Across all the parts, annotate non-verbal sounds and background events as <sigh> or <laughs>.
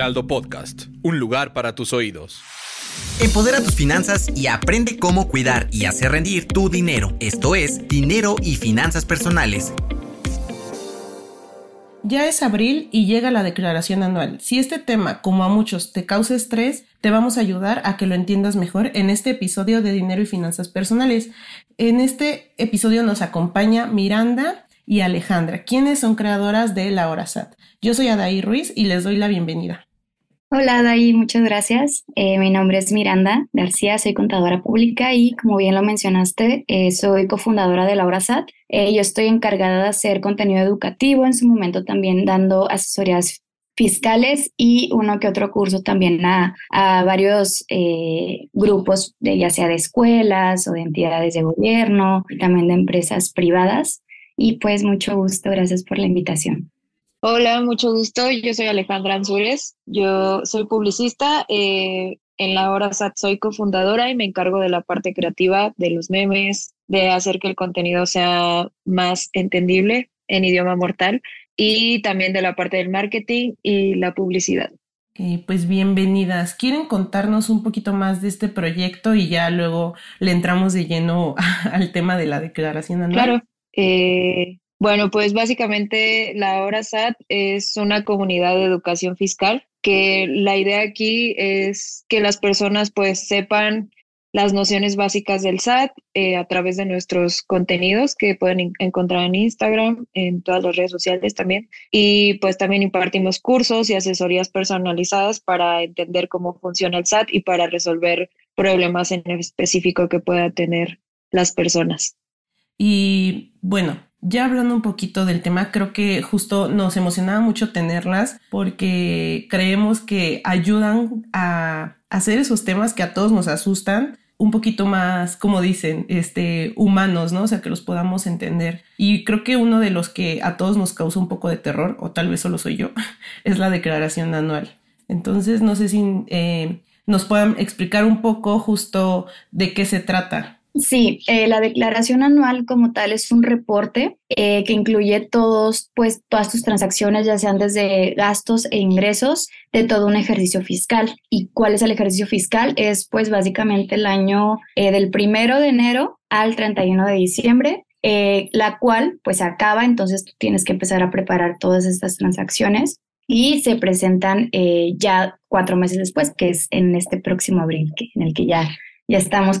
Heraldo Podcast, un lugar para tus oídos. Empodera tus finanzas y aprende cómo cuidar y hacer rendir tu dinero. Esto es Dinero y Finanzas Personales. Ya es abril y llega la declaración anual. Si este tema, como a muchos, te causa estrés, te vamos a ayudar a que lo entiendas mejor en este episodio de Dinero y Finanzas Personales. En este episodio nos acompaña Miranda y Alejandra, quienes son creadoras de La Hora SAT. Yo soy Adaí Ruiz y les doy la bienvenida. Hola Adaí, muchas gracias. Eh, mi nombre es Miranda García, soy contadora pública y como bien lo mencionaste, eh, soy cofundadora de La Hora SAT. Eh, yo estoy encargada de hacer contenido educativo, en su momento también dando asesorías fiscales y uno que otro curso también a, varios grupos, ya sea de escuelas o de entidades de gobierno, también de empresas privadas. Y pues mucho gusto, gracias por la invitación. Hola, mucho gusto. Yo soy Alejandra Ansures. Yo soy publicista. Eh, en la hora SAT soy cofundadora y me encargo de la parte creativa, de los memes, de hacer que el contenido sea más entendible en idioma mortal y también de la parte del marketing y la publicidad. pues bienvenidas. ¿Quieren contarnos un poquito más de este proyecto y ya luego le entramos de lleno <laughs> al tema de la declaración anual? Claro. Eh, bueno, pues básicamente la Hora SAT es una comunidad de educación fiscal que la idea aquí es que las personas pues sepan las nociones básicas del SAT eh, a través de nuestros contenidos que pueden encontrar en Instagram, en todas las redes sociales también. Y pues también impartimos cursos y asesorías personalizadas para entender cómo funciona el SAT y para resolver problemas en específico que puedan tener las personas. Y bueno, ya hablando un poquito del tema, creo que justo nos emocionaba mucho tenerlas porque creemos que ayudan a hacer esos temas que a todos nos asustan un poquito más, como dicen, este, humanos, ¿no? O sea, que los podamos entender. Y creo que uno de los que a todos nos causa un poco de terror, o tal vez solo soy yo, <laughs> es la declaración anual. Entonces, no sé si eh, nos puedan explicar un poco justo de qué se trata. Sí, eh, la declaración anual como tal es un reporte eh, que incluye todos, pues, todas tus transacciones, ya sean desde gastos e ingresos de todo un ejercicio fiscal. ¿Y cuál es el ejercicio fiscal? Es pues básicamente el año eh, del primero de enero al 31 de diciembre, la cual pues acaba, entonces tú tienes que empezar a preparar todas estas transacciones y se presentan ya cuatro meses después, que es en este próximo abril, que, en el que ya, ya estamos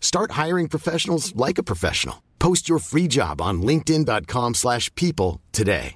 Start hiring professionals like a professional. Post your free job on linkedin.com/people today.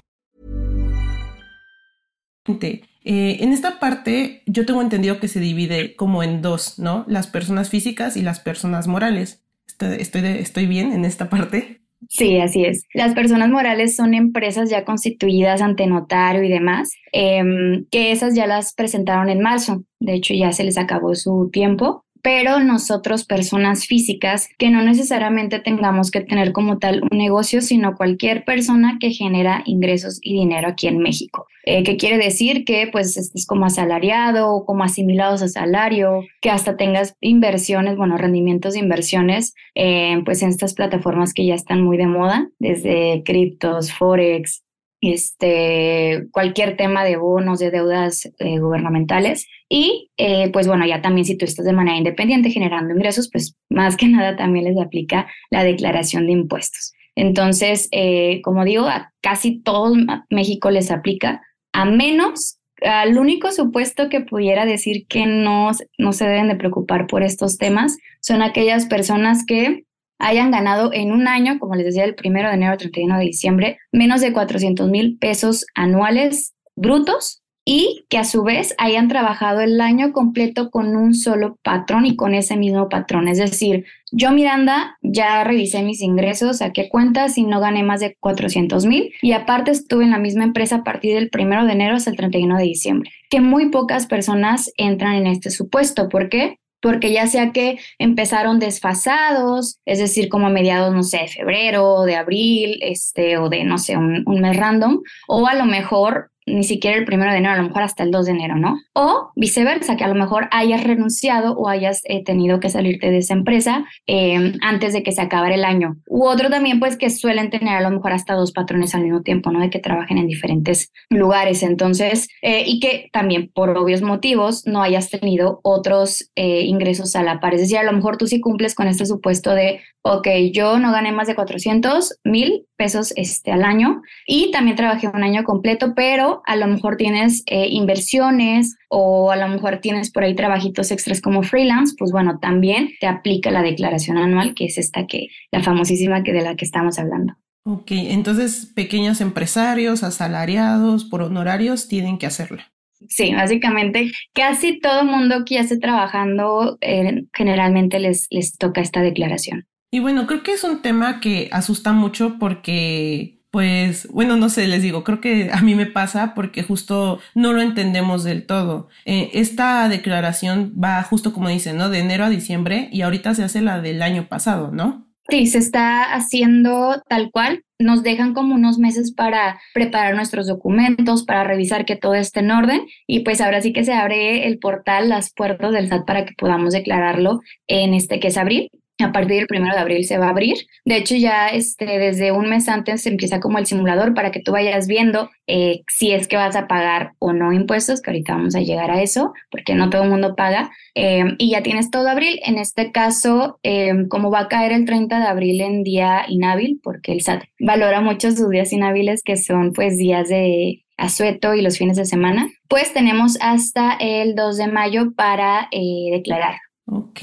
Eh, en esta parte yo tengo entendido que se divide como en dos, ¿no? Las personas físicas y las personas morales. ¿Estoy, estoy, bien en esta parte? Sí, así es. Las personas morales son empresas ya constituidas ante notario y demás, em, que esas ya las presentaron en marzo. De hecho, ya se les acabó su tiempo pero nosotros personas físicas que no necesariamente tengamos que tener como tal un negocio, sino cualquier persona que genera ingresos y dinero aquí en México. Eh, ¿Qué quiere decir? Que pues estés como asalariado o como asimilados a salario, que hasta tengas inversiones, bueno, rendimientos de inversiones, eh, pues en estas plataformas que ya están muy de moda, desde criptos, forex, este, cualquier tema de bonos, de deudas eh, gubernamentales. Y eh, pues bueno, ya también si tú estás de manera independiente generando ingresos, pues más que <laughs> nada también les aplica la declaración de impuestos. Entonces, eh, como digo, a casi todo México les aplica, a menos al único supuesto que pudiera decir que no, no se deben de preocupar por estos temas son aquellas personas que hayan ganado en un año, como les decía, el primero de enero al 31 de diciembre, menos de 400 mil pesos anuales brutos y que a su vez hayan trabajado el año completo con un solo patrón y con ese mismo patrón. Es decir, yo Miranda ya revisé mis ingresos, saqué cuentas y no gané más de 400 mil y aparte estuve en la misma empresa a partir del primero de enero hasta el 31 de diciembre. Que muy pocas personas entran en este supuesto. ¿Por qué? Porque ya sea que empezaron desfasados, es decir, como a mediados, no sé, de febrero, de abril, este, o de, no sé, un, un mes random, o a lo mejor ni siquiera el primero de enero, a lo mejor hasta el 2 de enero, ¿no? O viceversa, que a lo mejor hayas renunciado o hayas eh, tenido que salirte de esa empresa eh, antes de que se acabara el año. U otro también, pues que suelen tener a lo mejor hasta dos patrones al mismo tiempo, ¿no? De que trabajen en diferentes lugares. Entonces, eh, y que también por obvios motivos no hayas tenido otros ingresos a la par. Es decir, a lo mejor tú sí cumples con este supuesto de, ok, yo no gané más de 400 mil pesos este, al año y también trabajé un año completo, pero a lo mejor tienes eh, inversiones o a lo mejor tienes por ahí trabajitos extras como freelance, pues bueno, también te aplica la declaración anual, que es esta que, la famosísima que de la que estamos hablando. Ok, entonces pequeños empresarios, asalariados, por honorarios, tienen que hacerla. Sí, básicamente casi todo mundo que ya esté trabajando eh, generalmente les, les toca esta declaración. Y bueno, creo que es un tema que asusta mucho porque pues bueno, no sé, les digo, creo que a mí me pasa porque justo no lo entendemos del todo. Eh, esta declaración va justo como dicen, ¿no? De enero a diciembre y ahorita se hace la del año pasado, ¿no? Sí, se está haciendo tal cual. Nos dejan como unos meses para preparar nuestros documentos, para revisar que todo esté en orden y pues ahora sí que se abre el portal, las puertas del SAT para que podamos declararlo en este que es abril a partir del primero de abril se va a abrir. De hecho, ya este, desde un mes antes empieza como el simulador para que tú vayas viendo eh, si es que vas a pagar o no impuestos, que ahorita vamos a llegar a eso, porque no todo el mundo paga. Em, y ya tienes todo abril. En este caso, em, como va a caer el 30 de abril en día inhábil, porque el SAT valora mucho sus días inhábiles, que son pues días de asueto y los fines de semana, pues tenemos hasta el 2 de mayo para eh, declarar. Ok.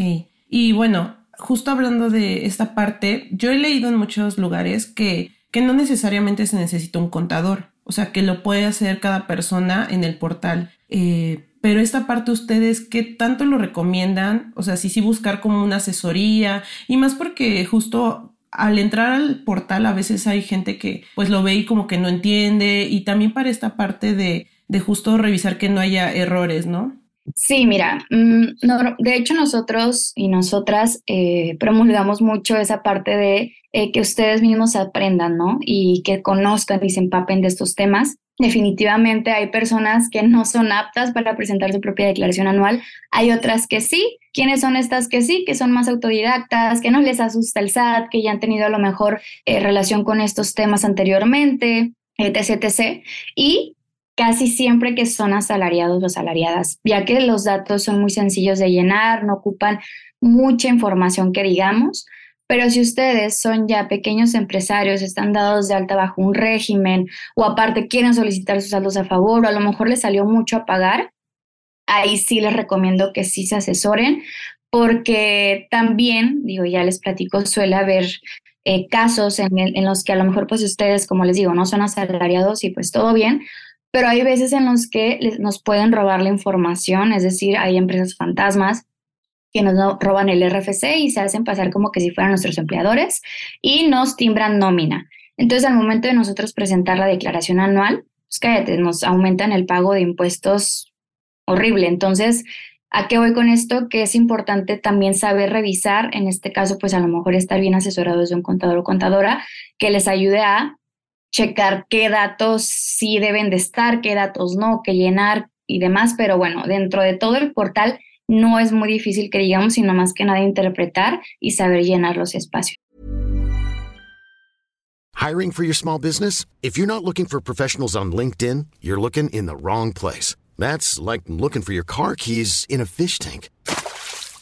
Y bueno, justo hablando de esta parte, yo he leído en muchos lugares que, que no necesariamente se necesita un contador, o sea, que lo puede hacer cada persona en el portal. Eh, pero esta parte ustedes, ¿qué tanto lo recomiendan? O sea, sí, sí buscar como una asesoría y más porque justo al entrar al portal a veces hay gente que pues lo ve y como que no entiende y también para esta parte de, de justo revisar que no haya errores, ¿no? Sí, mira, mm, de hecho nosotros y nosotras eh, promulgamos mucho esa parte de eh, que ustedes mismos aprendan, ¿no? Y que conozcan y se empapen de estos temas. Definitivamente hay personas que no son aptas para presentar su propia declaración anual, hay otras que sí. ¿Quiénes son estas que sí? Que son más autodidactas, que no les asusta el SAT, que ya han tenido a lo mejor eh, relación con estos temas anteriormente, etc, etc. Y casi siempre que son asalariados o asalariadas, ya que los datos son muy sencillos de llenar, no ocupan mucha información que digamos, pero si ustedes son ya pequeños empresarios, están dados de alta bajo un régimen o aparte quieren solicitar sus saldos a favor o a lo mejor les salió mucho a pagar, ahí sí les recomiendo que sí se asesoren porque también, digo, ya les platico, suele haber eh, casos en, en, los que a lo mejor pues ustedes, como les digo, no son asalariados y pues todo bien, pero hay veces en los que nos pueden robar la información, es decir, hay empresas fantasmas que nos roban el RFC y se hacen pasar como que si fueran nuestros empleadores y nos timbran nómina. Entonces, al momento de nosotros presentar la declaración anual, pues cállate, nos aumentan el pago de impuestos horrible. Entonces, ¿a qué voy con esto? Que es importante también saber revisar, en este caso, pues a lo mejor estar bien asesorados de un contador o contadora que les ayude a checar qué datos sí deben de estar, qué datos no, qué llenar y demás, pero bueno, dentro de todo el portal no es muy difícil que digamos, sino más que nada interpretar y saber llenar los espacios. Hiring for your small business? If you're not looking for professionals on LinkedIn, you're looking in the wrong place. That's like looking for your car keys in a fish tank.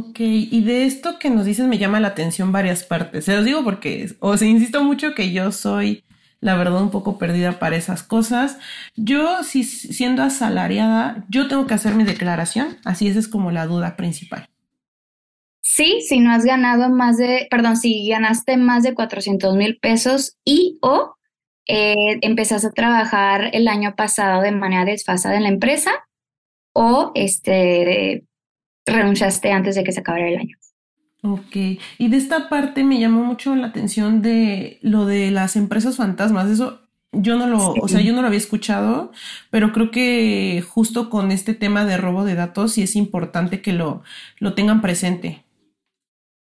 Ok, y de esto que nos dices me llama la atención varias partes. Se los digo porque, o sea, insisto mucho que yo soy, la verdad, un poco perdida para esas cosas. Yo, si siendo asalariada, yo tengo que hacer mi declaración, así esa es como la duda principal. Sí, si no has ganado más de, perdón, si ganaste más de 400 mil pesos y o eh, empezaste a trabajar el año pasado de manera desfasada en la empresa o este, renunciaste antes de que se acabara el año. Ok, y de esta parte me llamó mucho la atención de lo de las empresas fantasmas. Eso yo no lo, o sea, yo no lo había escuchado, pero creo que justo con este tema de robo de datos sí es importante que lo, lo tengan presente.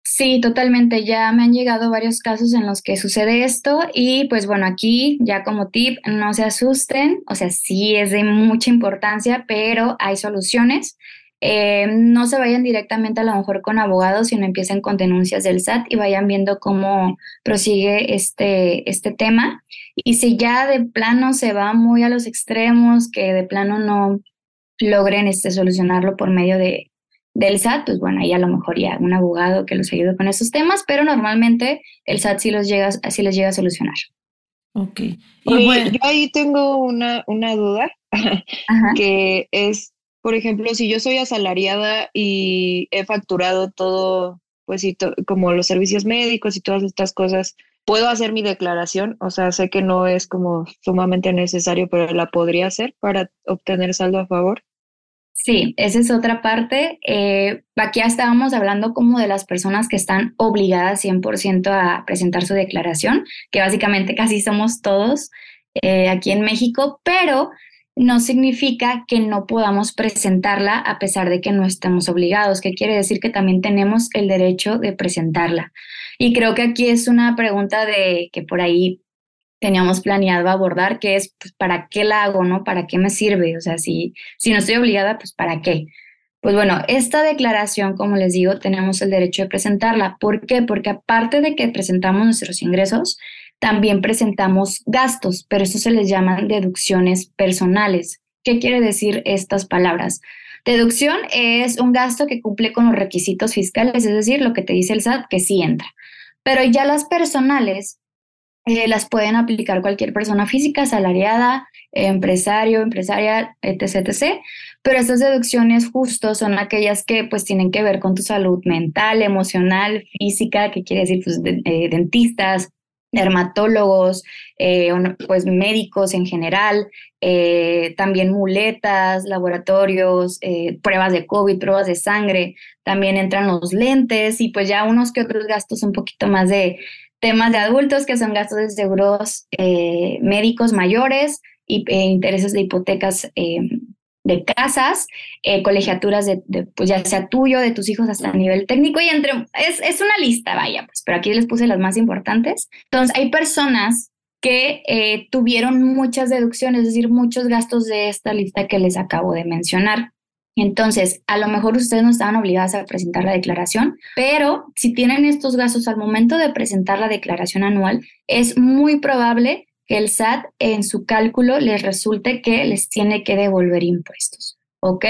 Sí, totalmente. Ya me han llegado varios casos en los que sucede esto y pues bueno, aquí ya como tip, no se asusten, o sea, sí es de mucha importancia, pero hay soluciones. Eh, no se vayan directamente a lo mejor con abogados, sino empiecen con denuncias del SAT y vayan viendo cómo prosigue este, este tema. Y si ya de plano se va muy a los extremos, que de plano no logren este, solucionarlo por medio de, del SAT, pues bueno, ahí a lo mejor ya un abogado que los ayude con esos temas, pero normalmente el SAT sí los llega, sí les llega a solucionar. Ok. Y bueno. Yo ahí tengo una, una duda, <laughs> que es por ejemplo, si yo soy asalariada y he facturado todo, pues y como los servicios médicos y todas estas cosas, ¿puedo hacer mi declaración? O sea, sé que no es como sumamente necesario, pero la podría hacer para obtener saldo a favor. Sí, esa es otra parte. Eh, aquí ya estábamos hablando como de las personas que están obligadas 100% a presentar su declaración, que básicamente casi somos todos eh, aquí en México, pero no significa que no podamos presentarla a pesar de que no estemos obligados, que quiere decir que también tenemos el derecho de presentarla. Y creo que aquí es una pregunta de que por ahí teníamos planeado abordar, que es, pues, ¿para qué la hago, no? ¿Para qué me sirve? O sea, si, si no estoy obligada, pues, ¿para qué? Pues bueno, esta declaración, como les digo, tenemos el derecho de presentarla. ¿Por qué? Porque aparte de que presentamos nuestros ingresos, también presentamos gastos, pero eso se les llaman deducciones personales. ¿Qué quiere decir estas palabras? Deducción es un gasto que cumple con los requisitos fiscales, es decir, lo que te dice el SAT, que sí entra. Pero ya las personales eh, las pueden aplicar cualquier persona física, asalariada, empresario, empresaria, etc, etc. Pero estas deducciones justo son aquellas que pues tienen que ver con tu salud mental, emocional, física, que quiere decir pues, eh, dentistas, dermatólogos, eh, pues médicos en general, eh, también muletas, laboratorios, eh, pruebas de COVID, pruebas de sangre, también entran los lentes y pues ya unos que otros gastos un poquito más de temas de adultos, que son gastos de seguros médicos mayores y intereses de hipotecas de casas, eh, colegiaturas de, pues ya sea tuyo, de tus hijos hasta a nivel técnico y entre, es, es una lista, vaya, pues, pero aquí les puse las más importantes. Entonces, hay personas que eh, tuvieron muchas deducciones, es decir, muchos gastos de esta lista que les acabo de mencionar. Entonces, a lo mejor ustedes no estaban obligadas a presentar la declaración, pero si tienen estos gastos al momento de presentar la declaración anual, es muy probable el SAT en su cálculo les resulte que les tiene que devolver impuestos. ¿Ok?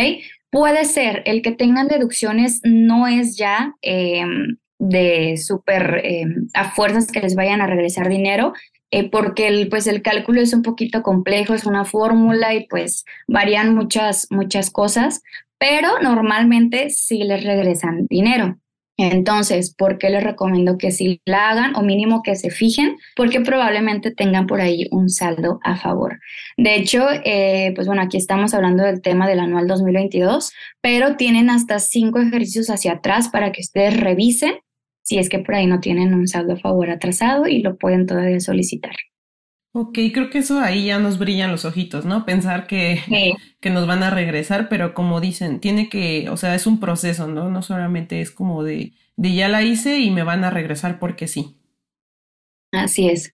Puede ser, el que tengan deducciones no es ya em, de súper em, a fuerzas que les vayan a regresar dinero, eh, porque el, pues el cálculo es un poquito complejo, es una fórmula y pues varían muchas, muchas cosas, pero normalmente sí les regresan dinero. Entonces, ¿por qué les recomiendo que sí la hagan o mínimo que se fijen? Porque probablemente tengan por ahí un saldo a favor. De hecho, eh, pues bueno, aquí estamos hablando del tema del anual 2022, pero tienen hasta cinco ejercicios hacia atrás para que ustedes revisen si es que por ahí no tienen un saldo a favor atrasado y lo pueden todavía solicitar. Ok, creo que eso ahí ya nos brillan los ojitos, ¿no? Pensar que, que nos van a regresar, pero como dicen, tiene que, o sea, es un proceso, ¿no? No solamente es como de de ya la hice y me van a regresar porque sí. Así es.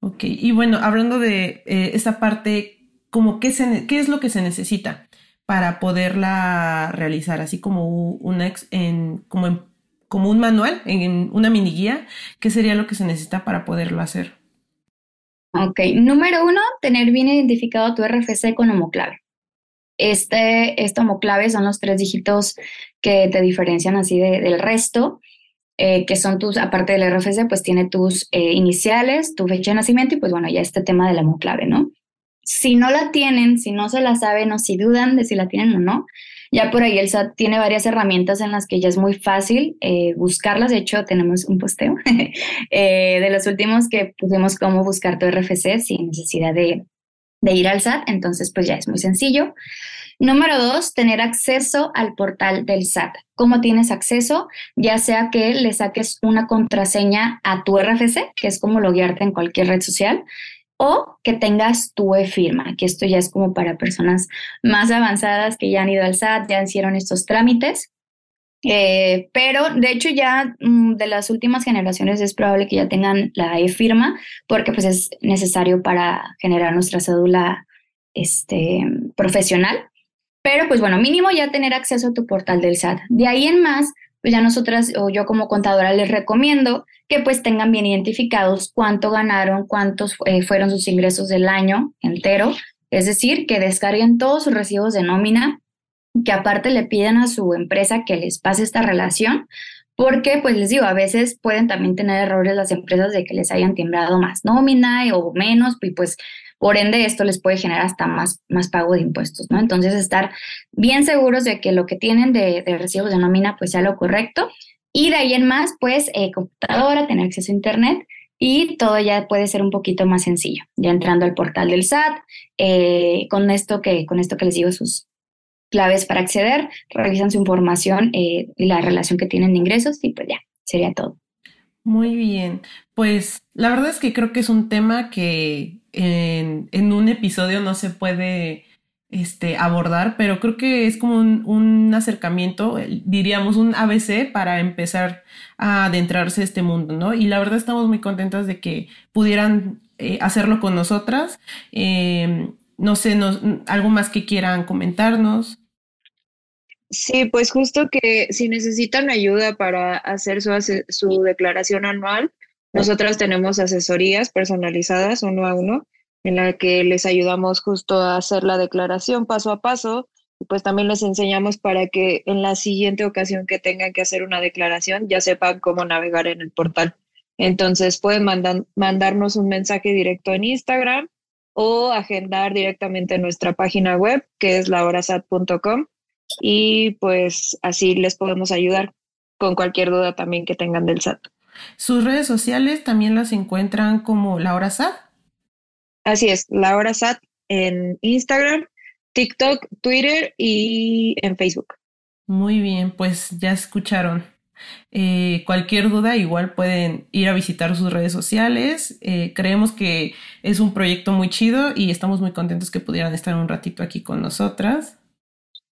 Ok, y bueno, hablando de eh, esa parte, como qué, es lo que se necesita para poderla realizar, así como, una en, como, como un manual, en una mini guía, ¿qué sería lo que se necesita para poderlo hacer? Ok, número uno, tener bien identificado tu RFC con homoclave. Este, este homoclave son los tres dígitos que te diferencian así del resto eh, que son tus, aparte del RFC, pues tiene tus eh, iniciales, tu fecha de nacimiento y pues bueno, ya este tema de la clave, ¿no? Si no la tienen, si no se la saben o si dudan de si la tienen o no, ya por ahí el SAT tiene varias herramientas en las que ya es muy fácil eh, buscarlas. De hecho, tenemos un posteo <laughs> de los últimos que pusimos cómo buscar tu RFC sin necesidad de, de ir al SAT. Entonces, pues ya es muy sencillo. Número dos, tener acceso al portal del SAT. ¿Cómo tienes acceso? Ya sea que le saques una contraseña a tu RFC, que es como loguearte en cualquier red social, o que tengas tu e-firma, que esto ya es como para personas más avanzadas que ya han ido al SAT, ya hicieron estos trámites. Eh, pero de hecho ya mm, de las últimas generaciones es probable que ya tengan la e-firma porque pues es necesario para generar nuestra cédula este, profesional. Pero pues bueno, mínimo ya tener acceso a tu portal del SAT. De ahí en más, pues ya nosotras o yo como contadora les recomiendo que pues tengan bien identificados cuánto ganaron, cuántos eh, fueron sus ingresos del año entero. Es decir, que descarguen todos sus recibos de nómina, que aparte le pidan a su empresa que les pase esta relación, porque pues les digo, a veces pueden también tener errores las empresas de que les hayan timbrado más nómina o menos, y pues por ende, esto les puede generar hasta más, más pago de impuestos, ¿no? Entonces, estar bien seguros de que lo que tienen de, recibos de nómina, pues sea lo correcto. Y de ahí en más, pues, eh, computadora, tener acceso a Internet y todo ya puede ser un poquito más sencillo. Ya entrando al portal del SAT, eh, con, esto que, con esto que les digo, sus claves para acceder, revisan su información eh, y la relación que tienen de ingresos y pues ya, sería todo. Muy bien, pues la verdad es que creo que es un tema que en, un episodio no se puede este, abordar, pero creo que es como un, acercamiento, diríamos un ABC para empezar a adentrarse a este mundo, ¿no? Y la verdad estamos muy contentas de que pudieran eh, hacerlo con nosotras. Em, no sé, nos, algo más que quieran comentarnos. Sí, pues justo que si necesitan ayuda para hacer su, su declaración anual, nosotras tenemos asesorías personalizadas uno a uno en la que les ayudamos justo a hacer la declaración paso a paso y pues también les enseñamos para que en la siguiente ocasión que tengan que hacer una declaración ya sepan cómo navegar en el portal. Entonces pueden mandarnos un mensaje directo en Instagram o agendar directamente en nuestra página web que es lahorasat.com y pues así les podemos ayudar con cualquier duda también que tengan del SAT. Sus redes sociales también las encuentran como La Hora SAT. Así es, La Hora SAT en Instagram, TikTok, Twitter y en Facebook. Muy bien, pues ya escucharon. Eh, cualquier duda, igual pueden ir a visitar sus redes sociales. Eh, creemos que es un proyecto muy chido y estamos muy contentos que pudieran estar un ratito aquí con nosotras.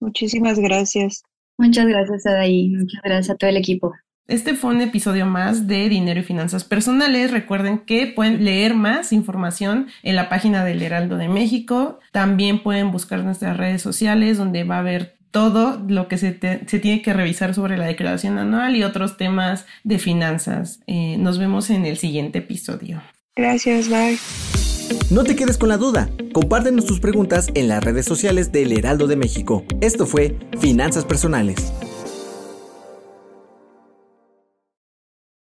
Muchísimas gracias. Muchas gracias, Adaí. Muchas gracias a todo el equipo. Este fue un episodio más de Dinero y Finanzas Personales. Recuerden que pueden leer más información en la página del Heraldo de México. También pueden buscar nuestras redes sociales donde va a haber todo lo que se, tiene que revisar sobre la declaración anual y otros temas de finanzas. Eh, nos vemos en el siguiente episodio. Gracias, bye. No te quedes con la duda. Compártenos tus preguntas en las redes sociales del Heraldo de México. Esto fue Finanzas Personales.